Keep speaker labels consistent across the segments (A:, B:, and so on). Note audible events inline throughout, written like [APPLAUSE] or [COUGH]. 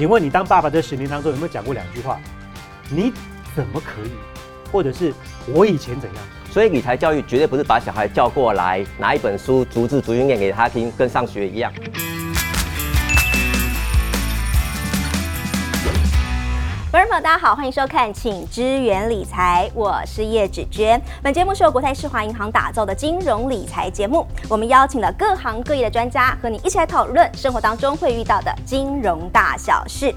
A: 请问你当爸爸这十年当中有没有讲过两句话？你怎么可以？或者是我以前怎样？
B: 所以理财教育绝对不是把小孩叫过来拿一本书逐字逐音念给他听，跟上学一样。
C: 观众朋友，大家好，欢迎收看《请支援理财》，我是叶芷娟。本节目是由国泰世华银行打造的金融理财节目，我们邀请了各行各业的专家，和你一起来讨论生活当中会遇到的金融大小事。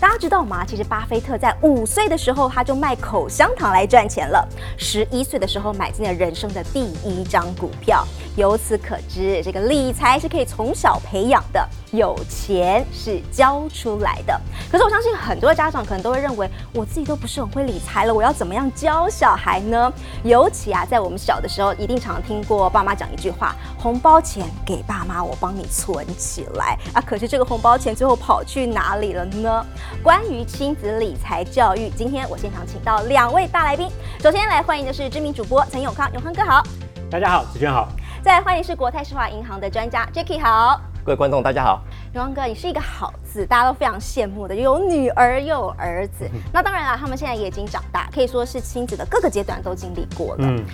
C: 大家知道吗？其实巴菲特在五岁的时候，他就卖口香糖来赚钱了。十一岁的时候，买进了人生的第一张股票。由此可知，这个理财是可以从小培养的，有钱是教出来的。可是我相信很多家长可能都会认为，我自己都不是很会理财了，我要怎么样教小孩呢？尤其啊，在我们小的时候，一定常听过爸妈讲一句话：红包钱给爸妈，我帮你存起来啊。可是这个红包钱最后跑去哪里了呢？关于亲子理财教育，今天我现场请到两位大来宾。首先来欢迎的是知名主播陈永康，永康哥好。
A: 大家好，子娟好。
C: 再来欢迎是国泰世华银行的专家 Jacky 好。
B: 各位观众大家好。
C: 永康哥，你是一个好字，大家都非常羡慕的，有女儿又有儿子。那当然了，他们现在也已经长大，可以说是亲子的各个阶段都经历过了。嗯。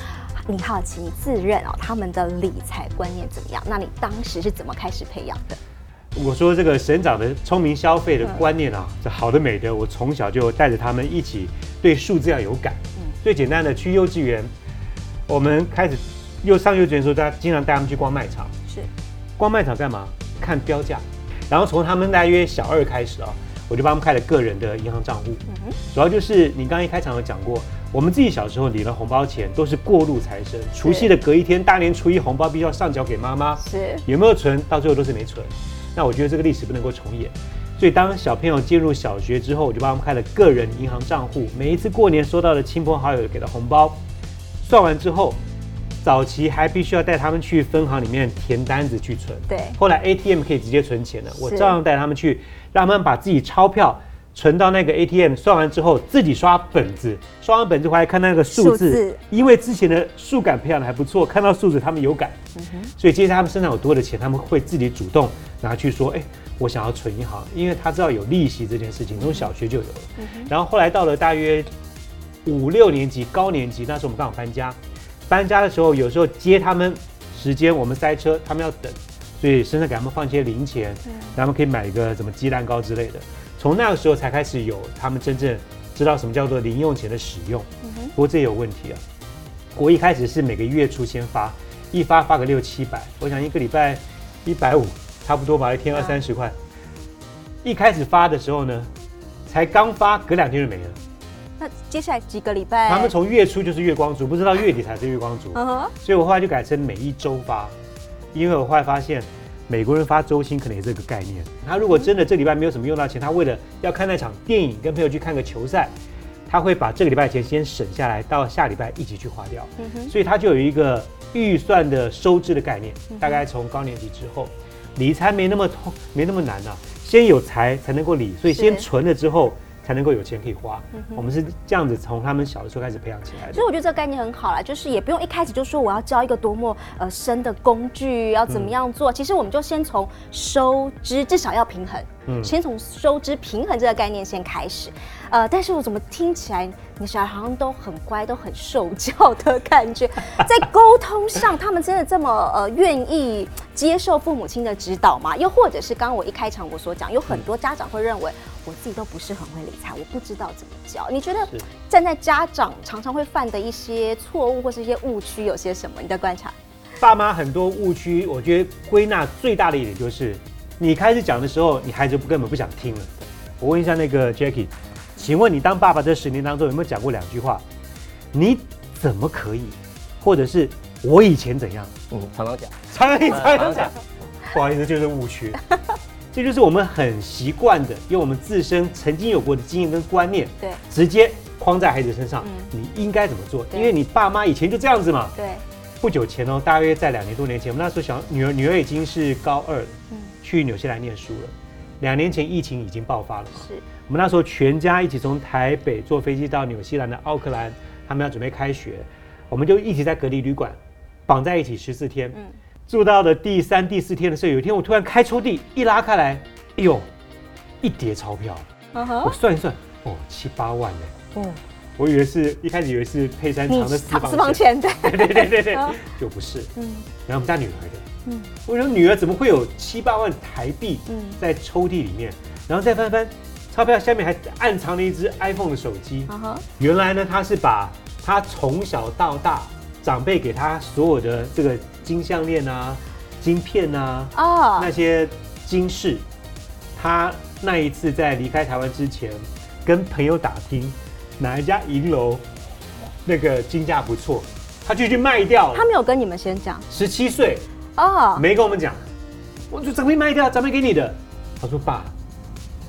C: 你好奇，你自认哦，他们的理财观念怎么样？那你当时是怎么开始培养的？
A: 我说这个省长的聪明消费的观念啊，这好的美德，我从小就带着他们一起对数字要有感。嗯。最简单的，去幼稚园，我们开始。又上幼稚园的时候，大家经常带他们去逛卖场。是，逛卖场干嘛？看标价。然后从他们大约小二开始啊，我就帮他们开了个人的银行账户。嗯主要就是你刚刚一开场有讲过，我们自己小时候领了红包钱都是过路财神，除夕的隔一天，大年初一红包必须要上缴给妈妈。是。有没有存？到最后都是没存。那我觉得这个历史不能够重演。所以当小朋友进入小学之后，我就帮他们开了个人银行账户。每一次过年收到的亲朋好友给的红包，算完之后。早期还必须要带他们去分行里面填单子去存，
C: 对。
A: 后来 ATM 可以直接存钱了，我照样带他们去，让他们把自己钞票存到那个 ATM，算完之后自己刷本子，刷完本子回来看那个数字，因为之前的数感培养的还不错，看到数字他们有感，所以接下来他们身上有多的钱，他们会自己主动拿去说，哎，我想要存银行，因为他知道有利息这件事情，从小学就有了。然后后来到了大约五六年级高年级，那时候我们刚好搬家。搬家的时候，有时候接他们时间，我们塞车，他们要等，所以身上给他们放一些零钱，他们可以买一个什么鸡蛋糕之类的。从那个时候才开始有他们真正知道什么叫做零用钱的使用。不过这也有问题啊，我一开始是每个月初先发，一发发个六七百，我想一个礼拜一百五，差不多吧，一天二三十块。一开始发的时候呢，才刚发，隔两天就没了。
C: 那接下来几个礼拜，
A: 他们从月初就是月光族，不知道月底才是月光族，所以我后来就改成每一周发，因为我后来发现美国人发周薪可能也是这个概念。他如果真的这礼拜没有什么用到钱，他为了要看那场电影，跟朋友去看个球赛，他会把这个礼拜钱先省下来，到下礼拜一起去花掉。所以他就有一个预算的收支的概念。大概从高年级之后，理财没那么痛，没那么难呐，先有财才能够理，所以先存了之后。才能够有钱可以花，我们是这样子从他们小的时候开始培养起来的。
C: 所以我觉得这个概念很好啦，就是也不用一开始就说我要教一个多么呃深的工具要怎么样做，其实我们就先从收支至少要平衡，嗯，先从收支平衡这个概念先开始。呃，但是我怎么听起来你小孩好像都很乖，都很受教的感觉，[LAUGHS] 在沟通上他们真的这么呃愿意接受父母亲的指导吗？又或者是刚刚我一开场我所讲，有很多家长会认为。我自己都不是很会理财，我不知道怎么教。你觉得站在家长常常会犯的一些错误或是一些误区有些什么？你的观察？
A: 爸妈很多误区，我觉得归纳最大的一点就是，你开始讲的时候，你孩子根本不想听了。我问一下那个 Jackie，请问你当爸爸这十年当中有没有讲过两句话？你怎么可以？或者是我以前怎样？
B: 嗯，常常讲，
A: 常常常讲。不好意思，就是误区。这就是我们很习惯的，用我们自身曾经有过的经验跟观念，
C: 对，
A: 直接框在孩子身上。你应该怎么做？因为你爸妈以前就这样子嘛。
C: 对。
A: 不久前哦，大约在两年多年前，我们那时候小女儿女儿已经是高二了，嗯，去纽西兰念书了。两年前疫情已经爆发了嘛？是。我们那时候全家一起从台北坐飞机到纽西兰的奥克兰，他们要准备开学，我们就一起在隔离旅馆绑在一起十四天。嗯。住到了第三、第四天的时候，有一天我突然开抽屉一拉开来，哎呦，一叠钞票，我算一算，哦，七八万呢。哦，我以为是一开始以为是佩珊藏的私房钱，[LAUGHS] 对。对对对对，就不是。嗯，然后我们家女儿的，嗯，我说女儿怎么会有七八万台币在抽屉里面？然后再翻翻钞票，下面还暗藏了一只 iPhone 的手机。原来呢，她是把她从小到大长辈给她所有的这个金项链啊、金片啊、哦那些金饰，她那一次在离开台湾之前，跟朋友打听哪一家银楼那个金价不错，他就去卖掉。
C: 他没有跟你们先讲。
A: 十七岁哦，没跟我们讲，我就准备卖掉，准备给你的。他说爸。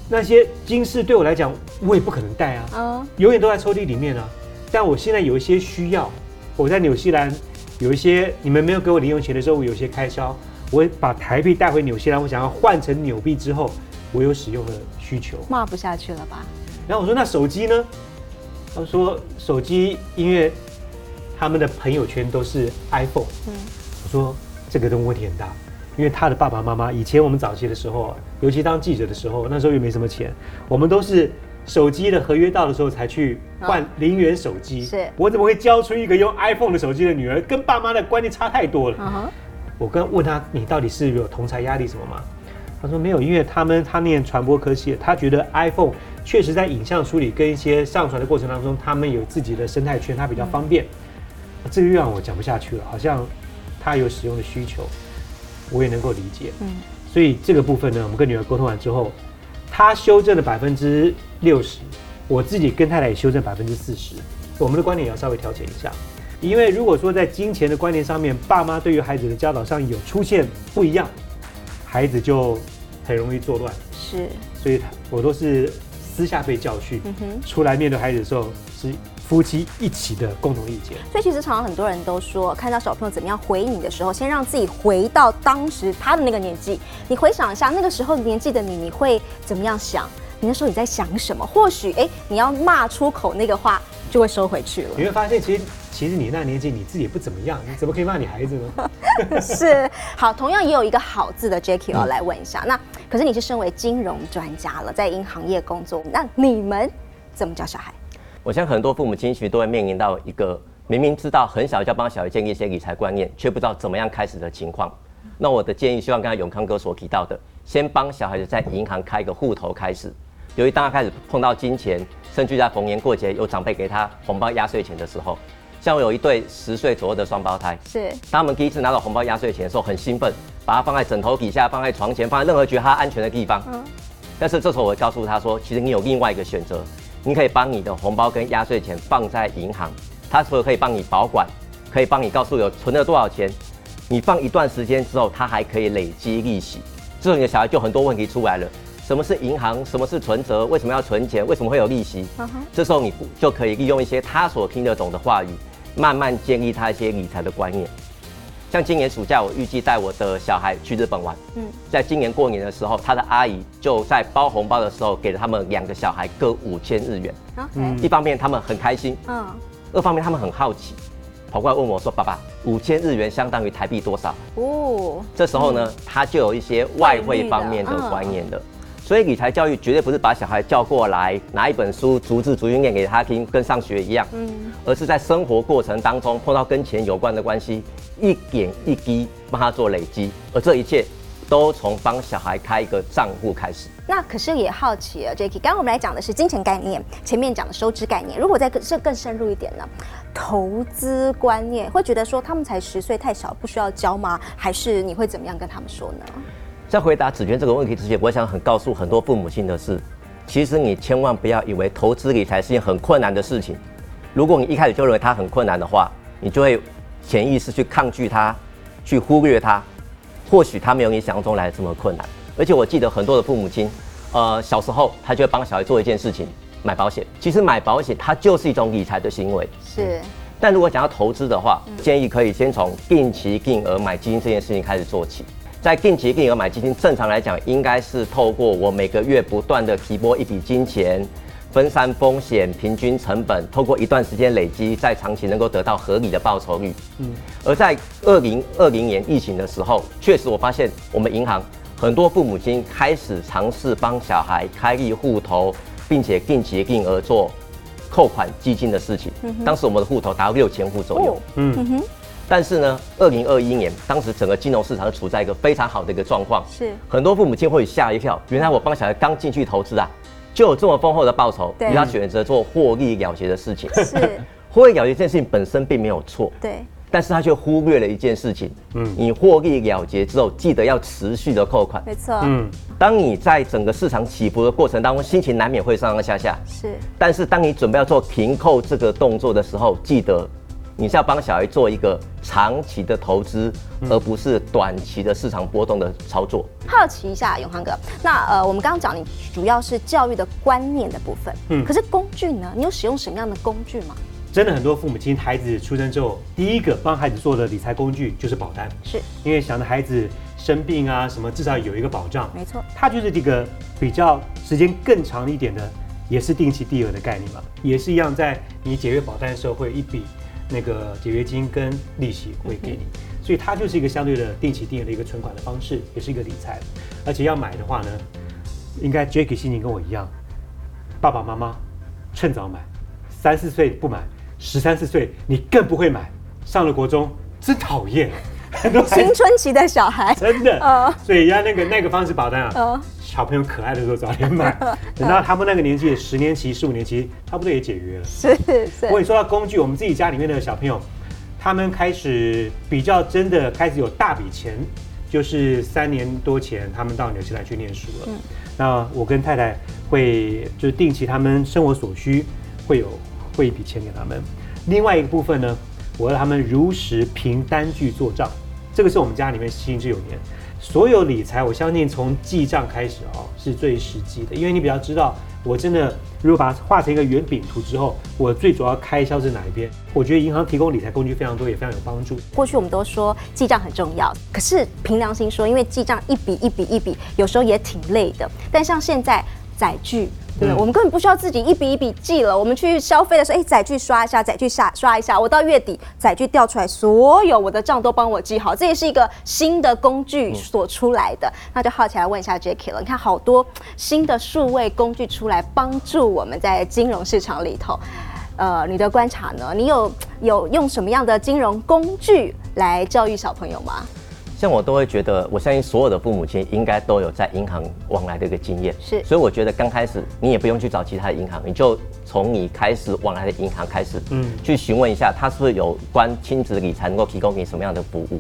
A: 那些金饰对我来讲，我也不可能戴啊，永远都在抽屉里面啊。但我现在有一些需要，我在纽西兰有一些你们没有给我零用钱的时候，我有些开销，我把台币带回纽西兰，我想要换成纽币之后，我有使用的需求。
C: 骂不下去了吧？
A: 然后我说那手机呢？他说手机音乐他们的朋友圈都是 iPhone。嗯，我说这个东问题很大。因为他的爸爸妈妈以前我们早期的时候，尤其当记者的时候，那时候又没什么钱，我们都是手机的合约到的时候才去换零元手机。
C: 是，
A: 我怎么会教出一个用 iPhone 的手机的女儿？跟爸妈的观念差太多了。我跟问他，你到底是有同才压力什么吗？他说没有，因为他们他念传播科系，他觉得 iPhone 确实在影像处理跟一些上传的过程当中，他们有自己的生态圈，它比较方便。这个又让我讲不下去了，好像他有使用的需求。我也能够理解，嗯，所以这个部分呢，我们跟女儿沟通完之后，她修正了百分之六十，我自己跟太太也修正百分之四十，我们的观点也要稍微调整一下，因为如果说在金钱的观念上面，爸妈对于孩子的教导上有出现不一样，孩子就很容易作乱，
C: 是，
A: 所以我都是私下被教训，嗯出来面对孩子的时候是。夫妻一起的共同意见，
C: 所以其实常常很多人都说，看到小朋友怎么样回你的时候，先让自己回到当时他的那个年纪，你回想一下那个时候年纪的你，你会怎么样想？你那时候你在想什么？或许哎，你要骂出口那个话，就会收回去了。
A: 你会发现，其实其实你那年纪你自己也不怎么样，你怎么可以骂你孩子呢？[LAUGHS] [LAUGHS]
C: 是好，同样也有一个好字的 Jackie 要来问一下。那可是你是身为金融专家了，在银行业工作，那你们怎么教小孩？
B: 我相信很多父母亲其实都会面临到一个明明知道很小就要帮小孩建立一些理财观念，却不知道怎么样开始的情况。那我的建议，希望刚才永康哥所提到的，先帮小孩子在银行开一个户头开始。由于大家开始碰到金钱，甚至在逢年过节有长辈给他红包压岁钱的时候，像我有一对十岁左右的双胞胎，
C: 是
B: 他们第一次拿到红包压岁钱的时候很兴奋，把它放在枕头底下，放在床前，放在任何觉得他安全的地方。嗯。但是这时候我会告诉他说，其实你有另外一个选择。你可以帮你的红包跟压岁钱放在银行，它除了可以帮你保管，可以帮你告诉有存了多少钱。你放一段时间之后，它还可以累积利息。这时候你的小孩就很多问题出来了：什么是银行？什么是存折？为什么要存钱？为什么会有利息？这时候你就可以利用一些他所听得懂的话语，慢慢建立他一些理财的观念。像今年暑假，我预计带我的小孩去日本玩。嗯，在今年过年的时候，他的阿姨就在包红包的时候，给了他们两个小孩各五千日元。嗯，一方面他们很开心，嗯，二方面他们很好奇，跑过来问我说：“爸爸，五千日元相当于台币多少？”哦，这时候呢，他就有一些外汇方面的观念了。所以理财教育绝对不是把小孩叫过来拿一本书逐字逐句念给他听，跟上学一样，嗯，而是在生活过程当中碰到跟钱有关的关系，一点一滴帮他做累积，而这一切都从帮小孩开一个账户开始。
C: 那可是也好奇啊 j a c k i e 刚刚我们来讲的是金钱概念，前面讲的收支概念，如果再更这更深入一点呢，投资观念，会觉得说他们才十岁太小，不需要教吗？还是你会怎么样跟他们说呢？
B: 在回答子娟这个问题之前，我想很告诉很多父母亲的是，其实你千万不要以为投资理财是件很困难的事情。如果你一开始就认为它很困难的话，你就会潜意识去抗拒它，去忽略它。或许它没有你想象中来的这么困难。而且我记得很多的父母亲，呃，小时候他就会帮小孩做一件事情，买保险。其实买保险它就是一种理财的行为。
C: 是。
B: 但如果想要投资的话，建议可以先从定期定额买基金这件事情开始做起。在定期定额买基金，正常来讲，应该是透过我每个月不断的提拨一笔金钱，分散风险，平均成本，透过一段时间累积，在长期能够得到合理的报酬率。嗯，而在二零二零年疫情的时候，确实我发现我们银行很多父母亲开始尝试帮小孩开立户头，并且定期定额做扣款基金的事情。当时我们的户头达到六千户左右。嗯但是呢，二零二一年，当时整个金融市场处在一个非常好的一个状况，
C: 是。
B: 很多父母亲会吓一跳，原来我帮小孩刚进去投资啊，就有这么丰厚的报酬，
C: 对。
B: 于他选择做获利了结的事情。
C: 是，[LAUGHS]
B: 获利了结这件事情本身并没有错，
C: 对，
B: 但是他却忽略了一件事情，嗯，你获利了结之后，记得要持续的扣款。
C: 没错，
A: 嗯，
B: 当你在整个市场起伏的过程当中，心情难免会上上下下，
C: 是。
B: 但是当你准备要做停扣这个动作的时候，记得你是要帮小孩做一个长期的投资，而不是短期的市场波动的操作。
C: 好奇一下，永康哥，那呃，我们刚刚讲你主要是教育的观念的部分，嗯，可是工具呢？你有使用什么样的工具吗？
A: 真的很多父母亲，孩子出生之后，第一个帮孩子做的理财工具就是保单，
C: 是
A: 因为想着孩子生病啊什么，至少有一个保障。
C: 没错，
A: 它就是这个比较时间更长一点的，也是定期定额的概念嘛，也是一样，在你解约保单的时候会一笔那个解约金跟利息会给你，所以它就是一个相对的定期定额的一个存款的方式，也是一个理财。而且要买的话呢，应该 Jacky 心情跟我一样，爸爸妈妈趁早买，三四岁不买，十三四岁你更不会买，上了国中真讨厌，很 [LAUGHS] 多
C: 青春期的小孩，[LAUGHS]
A: 真的，
C: 嗯。
A: 所以要那个那个方式保单啊，
C: 嗯。
A: 小朋友可爱的时候早点买，[LAUGHS] 等到他们那个年纪，十年期、十五年期，差不多也解约了。
C: 是是。
A: 我也说到工具，我们自己家里面的小朋友，他们开始比较真的开始有大笔钱，就是三年多前他们到纽西兰去念书了。嗯。那我跟太太会就是定期他们生活所需会有汇一笔钱给他们。另外一个部分呢，我让他们如实凭单据做账，这个是我们家里面行之有年。所有理财，我相信从记账开始哦，是最实际的，因为你比较知道，我真的如果把它画成一个圆饼图之后，我最主要开销是哪一边？我觉得银行提供理财工具非常多，也非常有帮助。
C: 过去我们都说记账很重要，可是凭良心说，因为记账一笔一笔一笔，有时候也挺累的。但像现在载具，对我们根本不需要自己一笔一笔记了。我们去消费的时候，哎，载具刷一下，载具下刷一下，我到月底载具调出来，所有我的账都帮我记好。这也是一个新的工具所出来的。那就好奇来问一下 Jacky 了，你看好多新的数位工具出来，帮助我们在金融市场里头。呃，你的观察呢？你有有用什么样的金融工具来教育小朋友吗？
B: 像我都会觉得，我相信所有的父母亲应该都有在银行往来的一个经验，
C: 是。
B: 所以我觉得刚开始你也不用去找其他的银行，你就从你开始往来的银行开始，
A: 嗯。
B: 嗯，去询问一下他是不是有关亲子理财能够提供给你什么样的服务。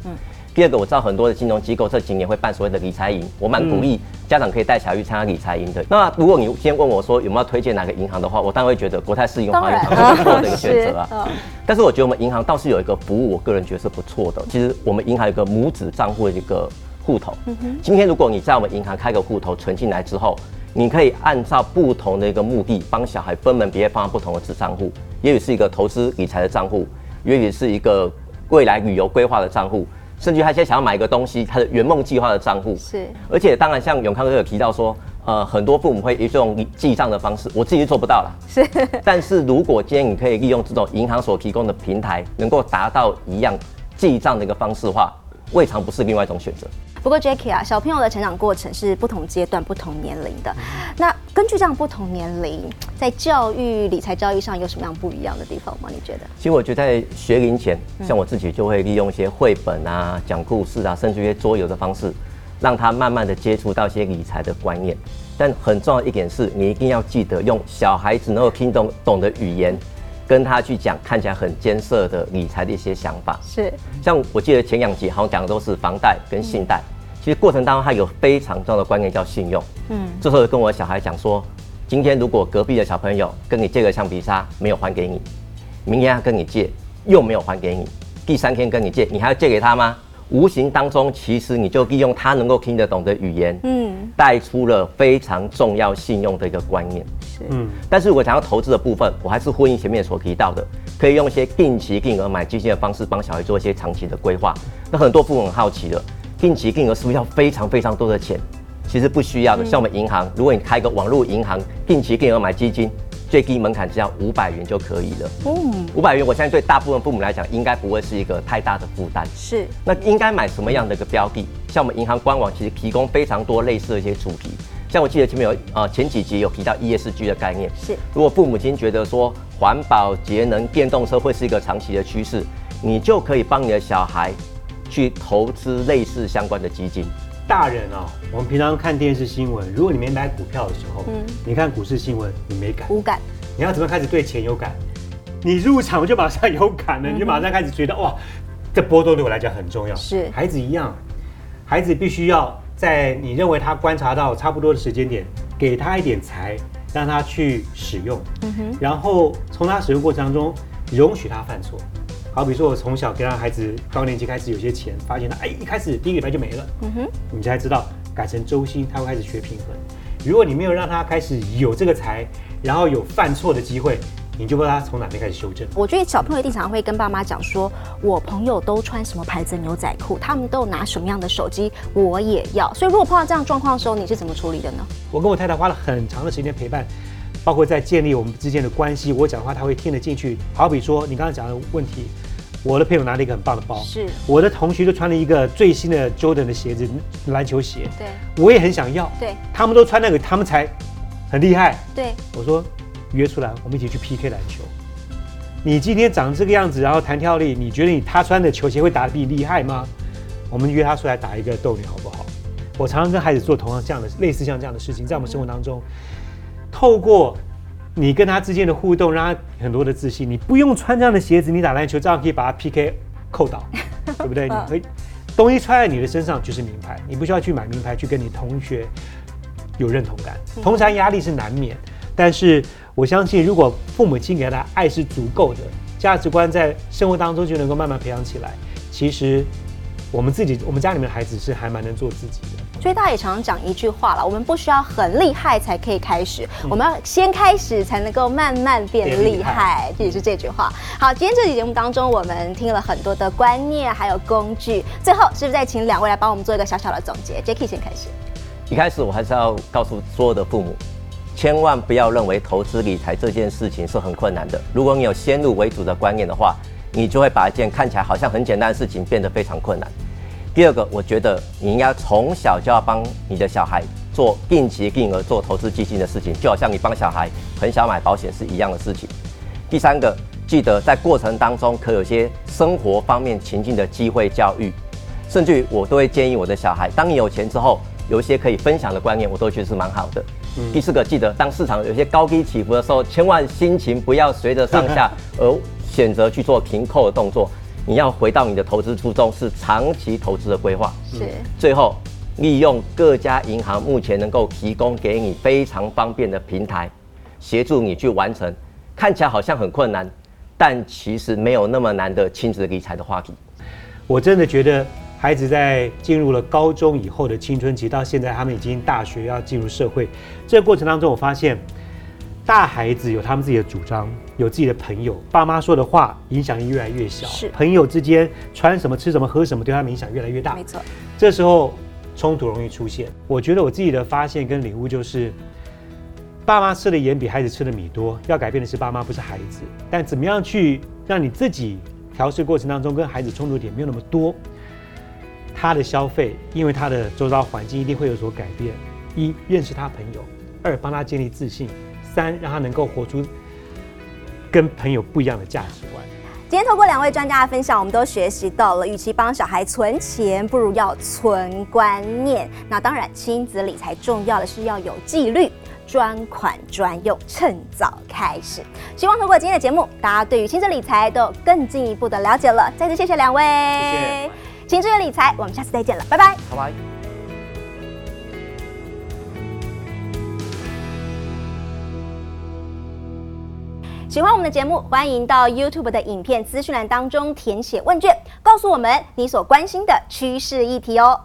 B: 第二个，我知道很多的金融机构这几年会办所谓的理财营，我蛮鼓励家长可以带小孩去参加理财营的。那如果你今天问我说有没有推荐哪个银行的话，我当然会觉得国泰世银、华银行是不错的一个选择啊。[LAUGHS] 但是我觉得我们银行倒是有一个服务，我个人觉得是不错的。其实我们银行有一个母子账户的一个户头。今天如果你在我们银行开个户头存进来之后，你可以按照不同的一个目的，帮小孩分门别类放在不同的子账户，也许是一个投资理财的账户，也许是一个未来旅游规划的账户，甚至他现在想要买一个东西，他的圆梦计划的账户。
C: 是
B: 而且当然，像永康哥有提到说，呃，很多父母会以这种记账的方式，我自己是做不到了。
C: 是，
B: 但是如果今天你可以利用这种银行所提供的平台，能够达到一样记账的一个方式的话，未尝不是另外一种选择。
C: 不过 Jackie 啊，小朋友的成长过程是不同阶段、不同年龄的。那根据这样不同年龄，在教育、理财教育上有什么样不一样的地方吗？你觉得？
B: 其实我觉得在学龄前，像我自己就会利用一些绘本啊、讲故事啊，甚至一些桌游的方式，让他慢慢的接触到一些理财的观念。但很重要一点是，你一定要记得用小孩子能够听懂懂的语言，跟他去讲看起来很艰涩的理财的一些想法。
C: 是
B: 像我记得前两集好像讲的都是房贷跟信贷，其实过程当中它有非常重要的观念叫信用。嗯，这时候跟我小孩讲说，今天如果隔壁的小朋友跟你借个橡皮擦没有还给你，明天他跟你借又没有还给你，第三天跟你借，你还要借给他吗？无形当中，其实你就利用他能够听得懂的语言，
C: 嗯，
B: 带出了非常重要信用的一个观念。
C: 是
A: 嗯，
B: 但是我想要投资的部分，我还是呼应前面所提到的，可以用一些定期定额买基金的方式帮小孩做一些长期的规划。那很多父母很好奇的，定期定额是不是要非常非常多的钱？其实不需要的，像我们银行，如果你开个网络银行，定期定额买基金，最低门槛只要五百元就可以了。嗯，五百元，我相信对大部分父母来讲，应该不会是一个太大的负担。
C: 是。
B: 那应该买什么样的一个标的？像我们银行官网其实提供非常多类似的一些主题。像我记得前面有呃前几集有提到 ESG 的概念。
C: 是。
B: 如果父母亲觉得说环保节能电动车会是一个长期的趋势，你就可以帮你的小孩去投资类似相关的基金。
A: 大人哦，我们平常看电视新闻，如果你没买股票的时候，嗯，你看股市新闻，你没感，
C: 无感。
A: 你要怎么开始对钱有感？你入场就马上有感了，你就马上开始觉得哇，这波动对我来讲很重要。
C: 是，
A: 孩子一样，孩子必须要在你认为他观察到差不多的时间点，给他一点财，让他去使用，嗯哼，然后从他使用过程当中，容许他犯错。好比说，我从小给他孩子高年级开始有些钱，发现他哎一开始第一个礼拜就没了，嗯哼，你才知道改成周薪，他会开始学平衡。如果你没有让他开始有这个财，然后有犯错的机会，你就不知道他从哪边开始修正。
C: 我觉得小朋友一定常常会跟爸妈讲说，我朋友都穿什么牌子的牛仔裤，他们都拿什么样的手机，我也要。所以如果碰到这样状况的时候，你是怎么处理的呢？
A: 我跟我太太花了很长的时间陪伴，包括在建立我们之间的关系。我讲的话，他会听得进去。好比说，你刚刚讲的问题。我的朋友拿了一个很棒的包，
C: 是
A: 我的同学就穿了一个最新的 Jordan 的鞋子，篮球鞋。
C: 对，
A: 我也很想要。
C: 对，
A: 他们都穿那个，他们才很厉害。
C: 对，
A: 我说约出来，我们一起去 PK 篮球。你今天长这个样子，然后弹跳力，你觉得你他穿的球鞋会打得比你厉害吗？我们约他出来打一个斗牛好不好？我常常跟孩子做同样这样的类似像这样的事情，在我们生活当中，透过。你跟他之间的互动，让他很多的自信。你不用穿这样的鞋子，你打篮球照样可以把他 PK 扣倒，[LAUGHS] 对不对？你可以东西穿在你的身上就是名牌，你不需要去买名牌去跟你同学有认同感。同常压力是难免，但是我相信，如果父母亲给他爱是足够的，价值观在生活当中就能够慢慢培养起来。其实我们自己，我们家里面的孩子是还蛮能做自己的。
C: 所以大家也常常讲一句话了，我们不需要很厉害才可以开始，我们要先开始才能够慢慢变厉害，这也是这句话。好，今天这期节目当中，我们听了很多的观念还有工具，最后是不是再请两位来帮我们做一个小小的总结？Jacky 先开始。
B: 一开始我还是要告诉所有的父母，千万不要认为投资理财这件事情是很困难的。如果你有先入为主的观念的话，你就会把一件看起来好像很简单的事情变得非常困难。第二个，我觉得你应该从小就要帮你的小孩做定期定额做投资基金的事情，就好像你帮小孩很小买保险是一样的事情。第三个，记得在过程当中可有些生活方面情境的机会教育，甚至于我都会建议我的小孩，当你有钱之后，有一些可以分享的观念，我都觉得是蛮好的。第四个，记得当市场有些高低起伏的时候，千万心情不要随着上下 [LAUGHS] 而选择去做停扣的动作。你要回到你的投资初衷，是长期投资的规划。
C: 是。
B: 最后，利用各家银行目前能够提供给你非常方便的平台，协助你去完成看起来好像很困难，但其实没有那么难的亲子理财的话题。
A: 我真的觉得，孩子在进入了高中以后的青春期，到现在他们已经大学要进入社会，这个过程当中，我发现。大孩子有他们自己的主张，有自己的朋友，爸妈说的话影响力越来越小。
C: 是
A: 朋友之间穿什么、吃什么、喝什么，对他影响越来越大。
C: 没错，
A: 这时候冲突容易出现。我觉得我自己的发现跟领悟就是，爸妈吃的盐比孩子吃的米多。要改变的是爸妈，不是孩子。但怎么样去让你自己调试过程当中跟孩子冲突点没有那么多？他的消费，因为他的周遭环境一定会有所改变。一认识他朋友，二帮他建立自信。三，让他能够活出跟朋友不一样的价值观。
C: 今天透过两位专家的分享，我们都学习到了，与其帮小孩存钱，不如要存观念。那当然，亲子理财重要的是要有纪律，专款专用，趁早开始。希望通过今天的节目，大家对于亲子理财都有更进一步的了解了。再次谢谢两位，
A: 谢谢。
C: 亲子理财，我们下次再见了，拜拜，
B: 拜拜。
C: 喜欢我们的节目，欢迎到 YouTube 的影片资讯栏当中填写问卷，告诉我们你所关心的趋势议题哦。